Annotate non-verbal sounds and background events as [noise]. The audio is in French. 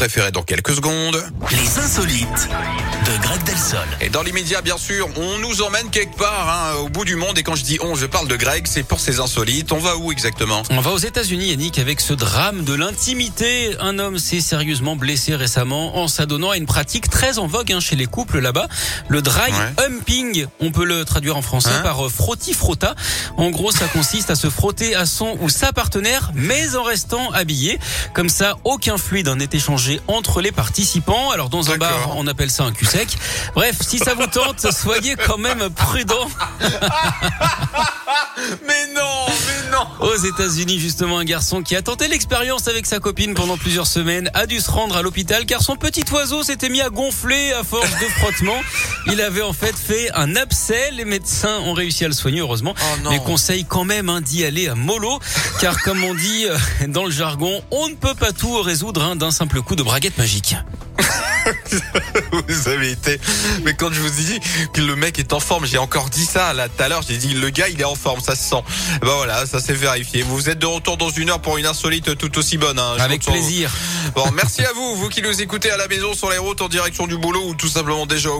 préféré dans quelques secondes. Les insolites de Greg Delsol. Et dans l'immédiat, bien sûr, on nous emmène quelque part hein, au bout du monde. Et quand je dis on, je parle de Greg, c'est pour ses insolites. On va où exactement? On va aux États-Unis, Yannick, avec ce drame de l'intimité. Un homme s'est sérieusement blessé récemment en s'adonnant à une pratique très en vogue hein, chez les couples là-bas. Le dry Ouais. humping. On peut le traduire en français Hein par euh, frotti-frotta. En gros, ça consiste à se frotter à son ou sa partenaire, mais en restant habillé. Comme ça, aucun fluide n'est échangé entre les participants. Alors, dans un bar, on appelle ça un cul sec. Bref, si ça vous tente, soyez quand même prudent. [laughs] Mais non Aux États-Unis, justement, un garçon qui a tenté l'expérience avec sa copine pendant plusieurs semaines a dû se rendre à l'hôpital car son petit oiseau s'était mis à gonfler à force de frottement. Il avait en fait fait un abcès. Les médecins ont réussi à le soigner, heureusement. Oh. Mais conseille quand même hein, d'y aller à mollo car, comme on dit euh, dans le jargon, on ne peut pas tout résoudre hein, d'un simple coup de braguette magique. Été. Mais quand je vous ai dit que le mec est en forme, j'ai encore dit ça là tout à l'heure. J'ai dit le gars il est en forme, ça se sent. Ben voilà, ça s'est vérifié. Vous êtes de retour dans une heure pour une insolite tout aussi bonne. hein. Avec plaisir. Bon, merci à vous, vous qui nous écoutez à la maison, sur les routes, en direction du boulot ou tout simplement déjà au